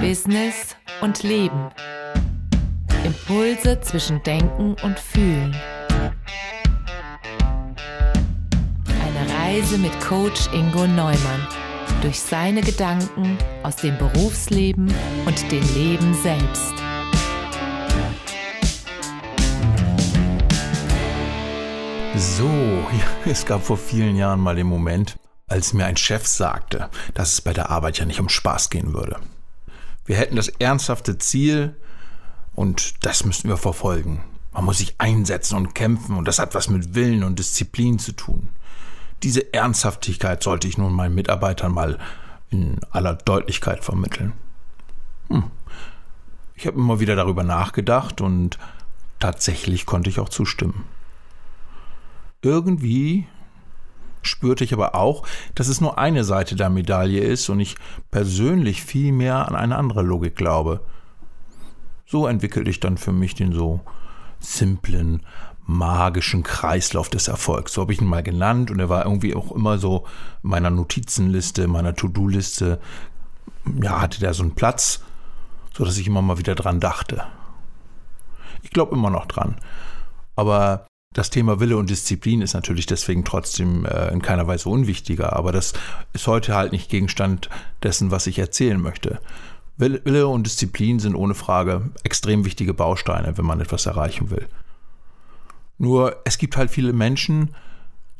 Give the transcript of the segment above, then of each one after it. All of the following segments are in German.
Business und Leben. Impulse zwischen Denken und Fühlen. Eine Reise mit Coach Ingo Neumann durch seine Gedanken aus dem Berufsleben und dem Leben selbst. So, es gab vor vielen Jahren mal den Moment, als mir ein Chef sagte, dass es bei der Arbeit ja nicht um Spaß gehen würde. Wir hätten das ernsthafte Ziel und das müssten wir verfolgen. Man muss sich einsetzen und kämpfen und das hat was mit Willen und Disziplin zu tun. Diese Ernsthaftigkeit sollte ich nun meinen Mitarbeitern mal in aller Deutlichkeit vermitteln. Hm. Ich habe immer wieder darüber nachgedacht und tatsächlich konnte ich auch zustimmen. Irgendwie spürte ich aber auch, dass es nur eine Seite der Medaille ist und ich persönlich viel mehr an eine andere Logik glaube. So entwickelte ich dann für mich den so simplen, magischen Kreislauf des Erfolgs. So habe ich ihn mal genannt und er war irgendwie auch immer so in meiner Notizenliste, meiner To-Do-Liste, ja, hatte der so einen Platz, so dass ich immer mal wieder dran dachte. Ich glaube immer noch dran. Aber das Thema Wille und Disziplin ist natürlich deswegen trotzdem äh, in keiner Weise unwichtiger, aber das ist heute halt nicht Gegenstand dessen, was ich erzählen möchte. Wille und Disziplin sind ohne Frage extrem wichtige Bausteine, wenn man etwas erreichen will. Nur es gibt halt viele Menschen,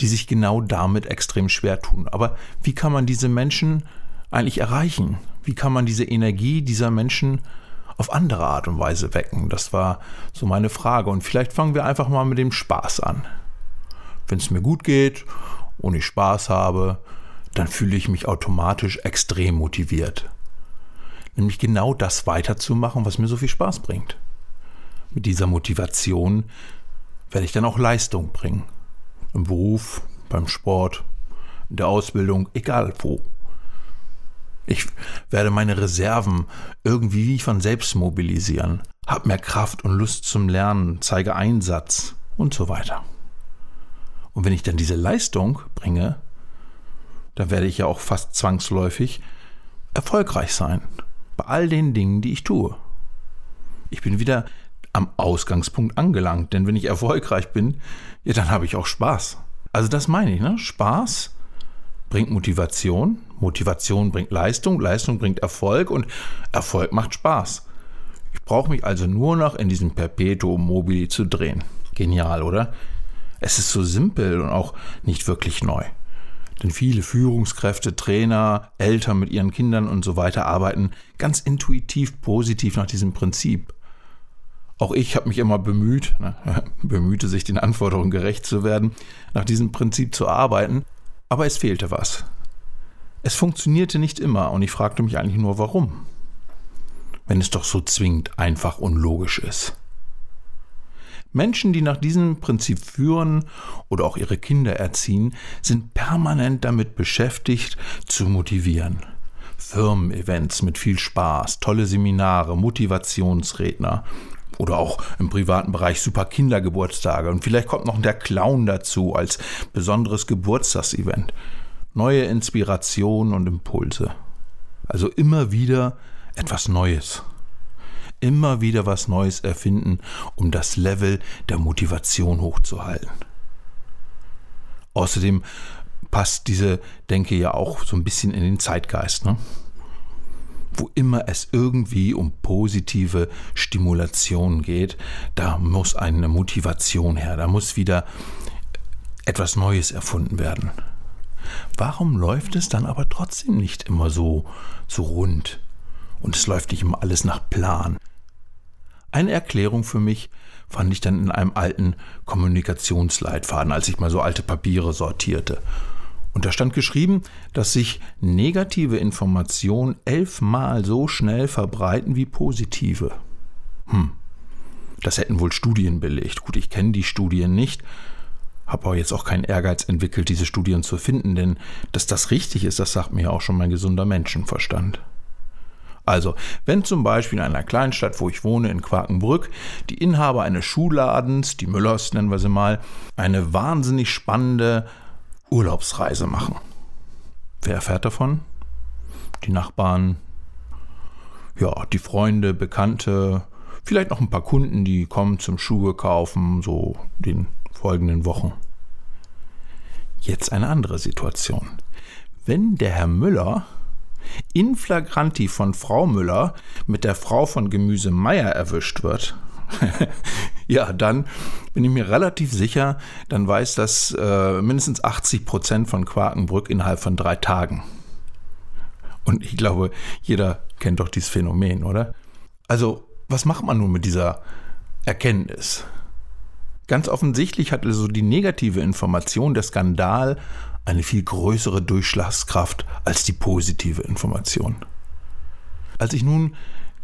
die sich genau damit extrem schwer tun. Aber wie kann man diese Menschen eigentlich erreichen? Wie kann man diese Energie dieser Menschen auf andere Art und Weise wecken? Das war so meine Frage. Und vielleicht fangen wir einfach mal mit dem Spaß an. Wenn es mir gut geht und ich Spaß habe, dann fühle ich mich automatisch extrem motiviert. Nämlich genau das weiterzumachen, was mir so viel Spaß bringt. Mit dieser Motivation werde ich dann auch Leistung bringen. Im Beruf, beim Sport, in der Ausbildung, egal wo. Ich werde meine Reserven irgendwie wie von selbst mobilisieren, habe mehr Kraft und Lust zum Lernen, zeige Einsatz und so weiter. Und wenn ich dann diese Leistung bringe, dann werde ich ja auch fast zwangsläufig erfolgreich sein bei all den Dingen, die ich tue. Ich bin wieder am Ausgangspunkt angelangt, denn wenn ich erfolgreich bin, ja, dann habe ich auch Spaß. Also das meine ich, ne? Spaß bringt Motivation, Motivation bringt Leistung, Leistung bringt Erfolg und Erfolg macht Spaß. Ich brauche mich also nur noch in diesem Perpetuum mobile zu drehen. Genial, oder? Es ist so simpel und auch nicht wirklich neu. Denn viele Führungskräfte, Trainer, Eltern mit ihren Kindern und so weiter arbeiten ganz intuitiv positiv nach diesem Prinzip. Auch ich habe mich immer bemüht, ne, bemühte sich den Anforderungen gerecht zu werden, nach diesem Prinzip zu arbeiten, aber es fehlte was. Es funktionierte nicht immer und ich fragte mich eigentlich nur, warum. Wenn es doch so zwingend einfach und logisch ist. Menschen, die nach diesem Prinzip führen oder auch ihre Kinder erziehen, sind permanent damit beschäftigt, zu motivieren. Firmen-Events mit viel Spaß, tolle Seminare, Motivationsredner oder auch im privaten Bereich super Kindergeburtstage und vielleicht kommt noch der Clown dazu als besonderes Geburtstagsevent. Neue Inspiration und Impulse. Also immer wieder etwas Neues immer wieder was Neues erfinden, um das Level der Motivation hochzuhalten. Außerdem passt diese Denke ja auch so ein bisschen in den Zeitgeist. Ne? Wo immer es irgendwie um positive Stimulation geht, da muss eine Motivation her, da muss wieder etwas Neues erfunden werden. Warum läuft es dann aber trotzdem nicht immer so, so rund? Und es läuft nicht immer alles nach Plan. Eine Erklärung für mich fand ich dann in einem alten Kommunikationsleitfaden, als ich mal so alte Papiere sortierte. Und da stand geschrieben, dass sich negative Informationen elfmal so schnell verbreiten wie positive. Hm, das hätten wohl Studien belegt. Gut, ich kenne die Studien nicht, habe aber jetzt auch keinen Ehrgeiz entwickelt, diese Studien zu finden, denn dass das richtig ist, das sagt mir ja auch schon mein gesunder Menschenverstand. Also, wenn zum Beispiel in einer Kleinstadt, wo ich wohne, in Quakenbrück, die Inhaber eines Schuhladens, die Müllers nennen wir sie mal, eine wahnsinnig spannende Urlaubsreise machen. Wer erfährt davon? die Nachbarn, ja, die Freunde, Bekannte, vielleicht noch ein paar Kunden, die kommen zum Schuhe kaufen, so den folgenden Wochen. Jetzt eine andere Situation. Wenn der Herr Müller in flagranti von Frau Müller mit der Frau von Gemüse Meier erwischt wird, ja, dann bin ich mir relativ sicher, dann weiß das äh, mindestens 80 Prozent von Quakenbrück innerhalb von drei Tagen. Und ich glaube, jeder kennt doch dieses Phänomen, oder? Also, was macht man nun mit dieser Erkenntnis? Ganz offensichtlich hat also die negative Information, der Skandal, eine viel größere Durchschlagskraft als die positive Information. Als ich nun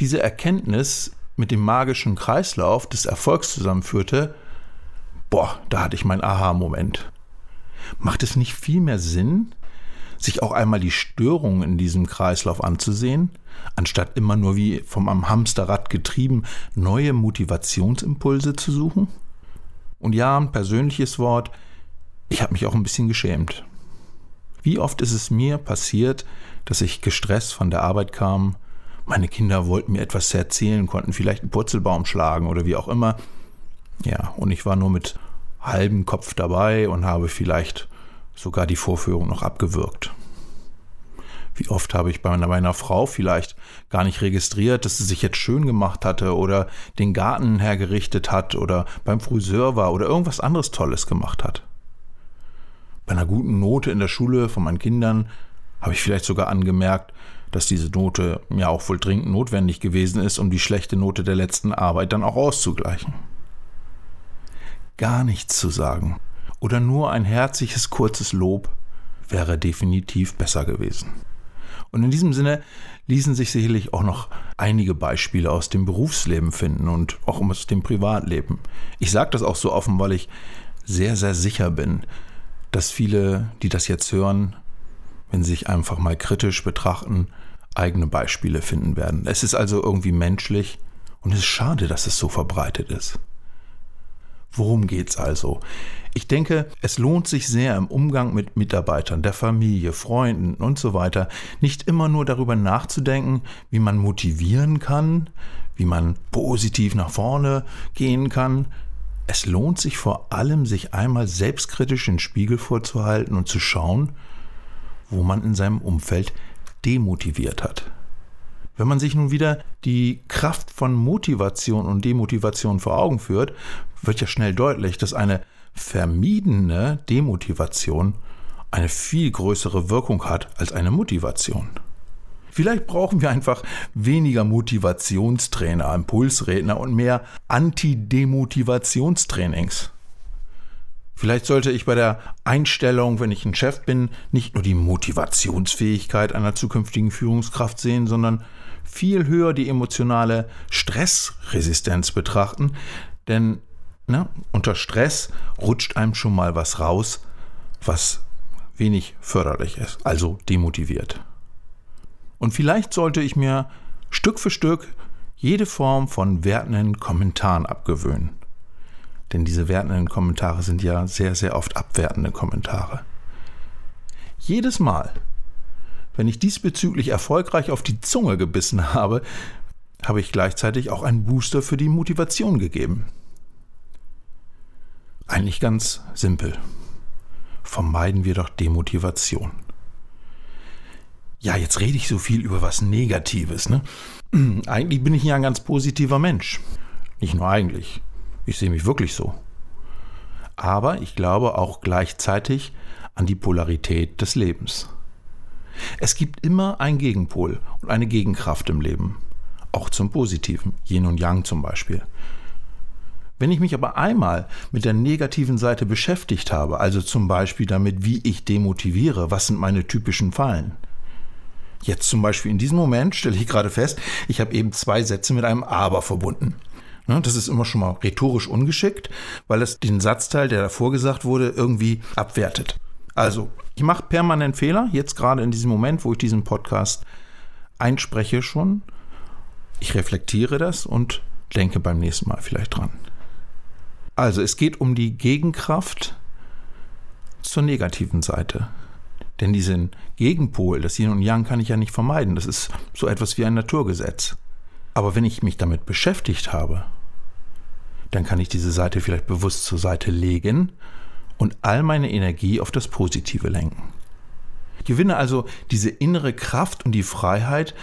diese Erkenntnis mit dem magischen Kreislauf des Erfolgs zusammenführte, boah, da hatte ich meinen Aha-Moment. Macht es nicht viel mehr Sinn, sich auch einmal die Störungen in diesem Kreislauf anzusehen, anstatt immer nur wie vom am Hamsterrad getrieben neue Motivationsimpulse zu suchen? Und ja, ein persönliches Wort, ich habe mich auch ein bisschen geschämt. Wie oft ist es mir passiert, dass ich gestresst von der Arbeit kam, meine Kinder wollten mir etwas erzählen, konnten vielleicht einen Purzelbaum schlagen oder wie auch immer. Ja, und ich war nur mit halbem Kopf dabei und habe vielleicht sogar die Vorführung noch abgewürgt. Wie oft habe ich bei meiner Frau vielleicht gar nicht registriert, dass sie sich jetzt schön gemacht hatte oder den Garten hergerichtet hat oder beim Friseur war oder irgendwas anderes Tolles gemacht hat. Bei einer guten Note in der Schule von meinen Kindern habe ich vielleicht sogar angemerkt, dass diese Note ja auch wohl dringend notwendig gewesen ist, um die schlechte Note der letzten Arbeit dann auch auszugleichen. Gar nichts zu sagen oder nur ein herzliches kurzes Lob wäre definitiv besser gewesen. Und in diesem Sinne ließen sich sicherlich auch noch einige Beispiele aus dem Berufsleben finden und auch aus dem Privatleben. Ich sage das auch so offen, weil ich sehr, sehr sicher bin, dass viele, die das jetzt hören, wenn sie sich einfach mal kritisch betrachten, eigene Beispiele finden werden. Es ist also irgendwie menschlich und es ist schade, dass es so verbreitet ist. Worum geht's also? Ich denke, es lohnt sich sehr im Umgang mit Mitarbeitern, der Familie, Freunden und so weiter, nicht immer nur darüber nachzudenken, wie man motivieren kann, wie man positiv nach vorne gehen kann. Es lohnt sich vor allem, sich einmal selbstkritisch den Spiegel vorzuhalten und zu schauen, wo man in seinem Umfeld demotiviert hat. Wenn man sich nun wieder die Kraft von Motivation und Demotivation vor Augen führt, wird ja schnell deutlich, dass eine vermiedene Demotivation eine viel größere Wirkung hat als eine Motivation. Vielleicht brauchen wir einfach weniger Motivationstrainer, Impulsredner und mehr Anti-Demotivationstrainings. Vielleicht sollte ich bei der Einstellung, wenn ich ein Chef bin, nicht nur die Motivationsfähigkeit einer zukünftigen Führungskraft sehen, sondern viel höher die emotionale Stressresistenz betrachten. Denn ne, unter Stress rutscht einem schon mal was raus, was wenig förderlich ist, also demotiviert. Und vielleicht sollte ich mir Stück für Stück jede Form von wertenden Kommentaren abgewöhnen. Denn diese wertenden Kommentare sind ja sehr, sehr oft abwertende Kommentare. Jedes Mal, wenn ich diesbezüglich erfolgreich auf die Zunge gebissen habe, habe ich gleichzeitig auch einen Booster für die Motivation gegeben. Eigentlich ganz simpel. Vermeiden wir doch Demotivation. Ja, jetzt rede ich so viel über was Negatives. Ne? Eigentlich bin ich ja ein ganz positiver Mensch. Nicht nur eigentlich. Ich sehe mich wirklich so. Aber ich glaube auch gleichzeitig an die Polarität des Lebens. Es gibt immer einen Gegenpol und eine Gegenkraft im Leben. Auch zum Positiven. Yin und Yang zum Beispiel. Wenn ich mich aber einmal mit der negativen Seite beschäftigt habe, also zum Beispiel damit, wie ich demotiviere, was sind meine typischen Fallen. Jetzt zum Beispiel in diesem Moment stelle ich gerade fest, ich habe eben zwei Sätze mit einem Aber verbunden. Ne, das ist immer schon mal rhetorisch ungeschickt, weil es den Satzteil, der davor gesagt wurde, irgendwie abwertet. Also, ich mache permanent Fehler, jetzt gerade in diesem Moment, wo ich diesen Podcast einspreche schon. Ich reflektiere das und denke beim nächsten Mal vielleicht dran. Also, es geht um die Gegenkraft zur negativen Seite. Denn diesen Gegenpol, das Yin und Yang, kann ich ja nicht vermeiden. Das ist so etwas wie ein Naturgesetz. Aber wenn ich mich damit beschäftigt habe, dann kann ich diese Seite vielleicht bewusst zur Seite legen und all meine Energie auf das Positive lenken. Ich gewinne also diese innere Kraft und die Freiheit,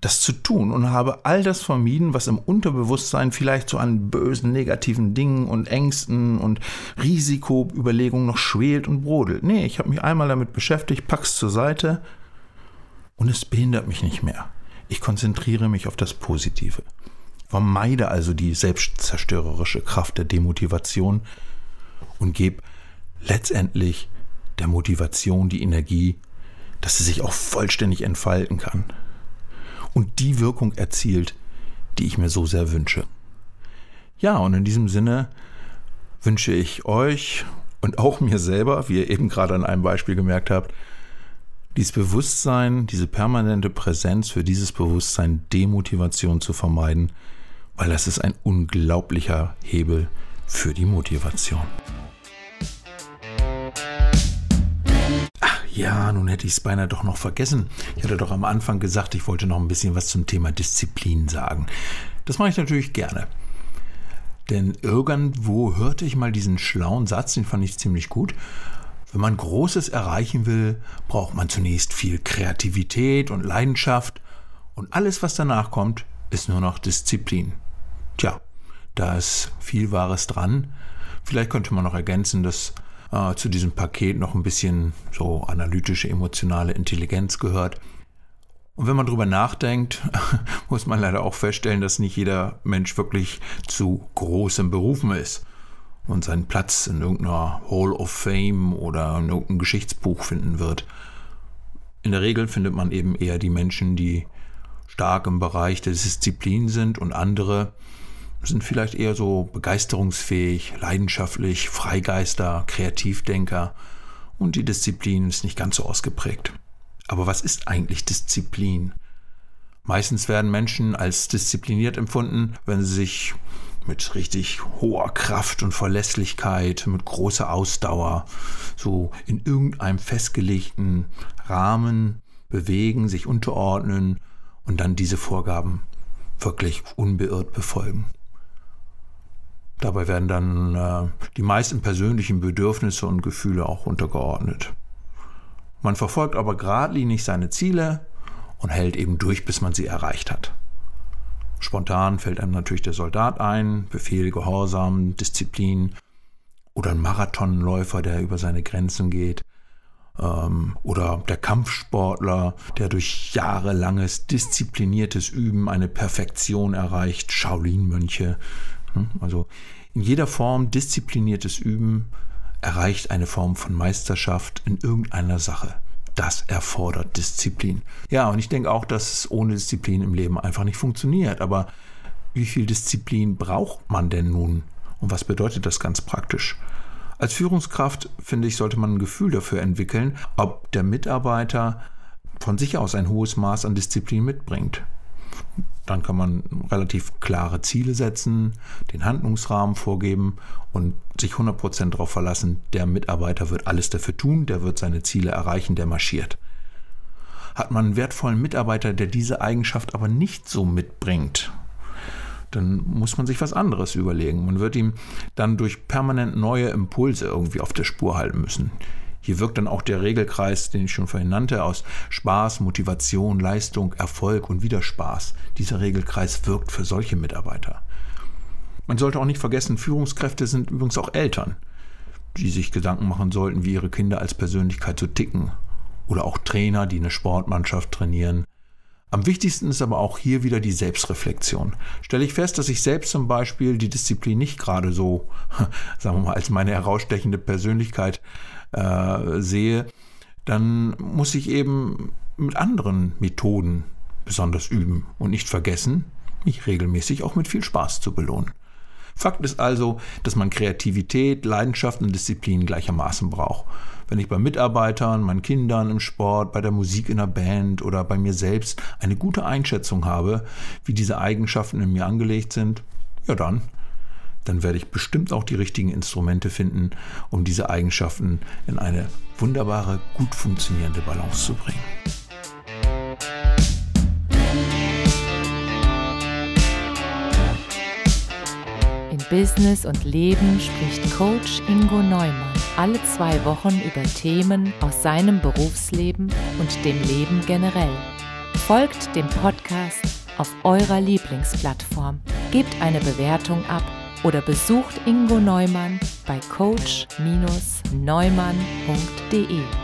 das zu tun und habe all das vermieden, was im Unterbewusstsein vielleicht so an bösen, negativen Dingen und Ängsten und Risikoüberlegungen noch schwelt und brodelt. Nee, ich habe mich einmal damit beschäftigt, pack's zur Seite und es behindert mich nicht mehr. Ich konzentriere mich auf das Positive. Vermeide also die selbstzerstörerische Kraft der Demotivation und gebe letztendlich der Motivation die Energie, dass sie sich auch vollständig entfalten kann und die Wirkung erzielt, die ich mir so sehr wünsche. Ja, und in diesem Sinne wünsche ich euch und auch mir selber, wie ihr eben gerade an einem Beispiel gemerkt habt, dieses Bewusstsein, diese permanente Präsenz für dieses Bewusstsein, Demotivation zu vermeiden, weil das ist ein unglaublicher Hebel für die Motivation. Ja, nun hätte ich es beinahe doch noch vergessen. Ich hatte doch am Anfang gesagt, ich wollte noch ein bisschen was zum Thema Disziplin sagen. Das mache ich natürlich gerne. Denn irgendwo hörte ich mal diesen schlauen Satz, den fand ich ziemlich gut. Wenn man Großes erreichen will, braucht man zunächst viel Kreativität und Leidenschaft und alles, was danach kommt, ist nur noch Disziplin. Tja, da ist viel Wahres dran. Vielleicht könnte man noch ergänzen, dass äh, zu diesem Paket noch ein bisschen so analytische, emotionale Intelligenz gehört. Und wenn man drüber nachdenkt, muss man leider auch feststellen, dass nicht jeder Mensch wirklich zu großem Berufen ist und seinen Platz in irgendeiner Hall of Fame oder in irgendeinem Geschichtsbuch finden wird. In der Regel findet man eben eher die Menschen, die stark im Bereich der Disziplin sind und andere, sind vielleicht eher so begeisterungsfähig, leidenschaftlich, Freigeister, Kreativdenker und die Disziplin ist nicht ganz so ausgeprägt. Aber was ist eigentlich Disziplin? Meistens werden Menschen als diszipliniert empfunden, wenn sie sich mit richtig hoher Kraft und Verlässlichkeit, mit großer Ausdauer, so in irgendeinem festgelegten Rahmen bewegen, sich unterordnen und dann diese Vorgaben wirklich unbeirrt befolgen. Dabei werden dann äh, die meisten persönlichen Bedürfnisse und Gefühle auch untergeordnet. Man verfolgt aber geradlinig seine Ziele und hält eben durch, bis man sie erreicht hat. Spontan fällt einem natürlich der Soldat ein, Befehl, Gehorsam, Disziplin oder ein Marathonläufer, der über seine Grenzen geht ähm, oder der Kampfsportler, der durch jahrelanges diszipliniertes Üben eine Perfektion erreicht, Shaolin-Mönche? Also in jeder Form diszipliniertes Üben erreicht eine Form von Meisterschaft in irgendeiner Sache. Das erfordert Disziplin. Ja, und ich denke auch, dass es ohne Disziplin im Leben einfach nicht funktioniert. Aber wie viel Disziplin braucht man denn nun? Und was bedeutet das ganz praktisch? Als Führungskraft, finde ich, sollte man ein Gefühl dafür entwickeln, ob der Mitarbeiter von sich aus ein hohes Maß an Disziplin mitbringt. Dann kann man relativ klare Ziele setzen, den Handlungsrahmen vorgeben und sich 100% darauf verlassen, der Mitarbeiter wird alles dafür tun, der wird seine Ziele erreichen, der marschiert. Hat man einen wertvollen Mitarbeiter, der diese Eigenschaft aber nicht so mitbringt, dann muss man sich was anderes überlegen. Man wird ihm dann durch permanent neue Impulse irgendwie auf der Spur halten müssen. Hier wirkt dann auch der Regelkreis, den ich schon vorhin nannte, aus Spaß, Motivation, Leistung, Erfolg und wieder Spaß. Dieser Regelkreis wirkt für solche Mitarbeiter. Man sollte auch nicht vergessen, Führungskräfte sind übrigens auch Eltern, die sich Gedanken machen sollten, wie ihre Kinder als Persönlichkeit so ticken. Oder auch Trainer, die eine Sportmannschaft trainieren. Am wichtigsten ist aber auch hier wieder die Selbstreflexion. Stelle ich fest, dass ich selbst zum Beispiel die Disziplin nicht gerade so, sagen wir mal, als meine herausstechende Persönlichkeit äh, sehe, dann muss ich eben mit anderen Methoden besonders üben und nicht vergessen, mich regelmäßig auch mit viel Spaß zu belohnen. Fakt ist also, dass man Kreativität, Leidenschaft und Disziplin gleichermaßen braucht. Wenn ich bei Mitarbeitern, meinen Kindern im Sport, bei der Musik in der Band oder bei mir selbst eine gute Einschätzung habe, wie diese Eigenschaften in mir angelegt sind, ja dann dann werde ich bestimmt auch die richtigen Instrumente finden, um diese Eigenschaften in eine wunderbare, gut funktionierende Balance zu bringen. In Business und Leben spricht Coach Ingo Neumann alle zwei Wochen über Themen aus seinem Berufsleben und dem Leben generell. Folgt dem Podcast auf eurer Lieblingsplattform, gebt eine Bewertung ab oder besucht Ingo Neumann bei coach-neumann.de.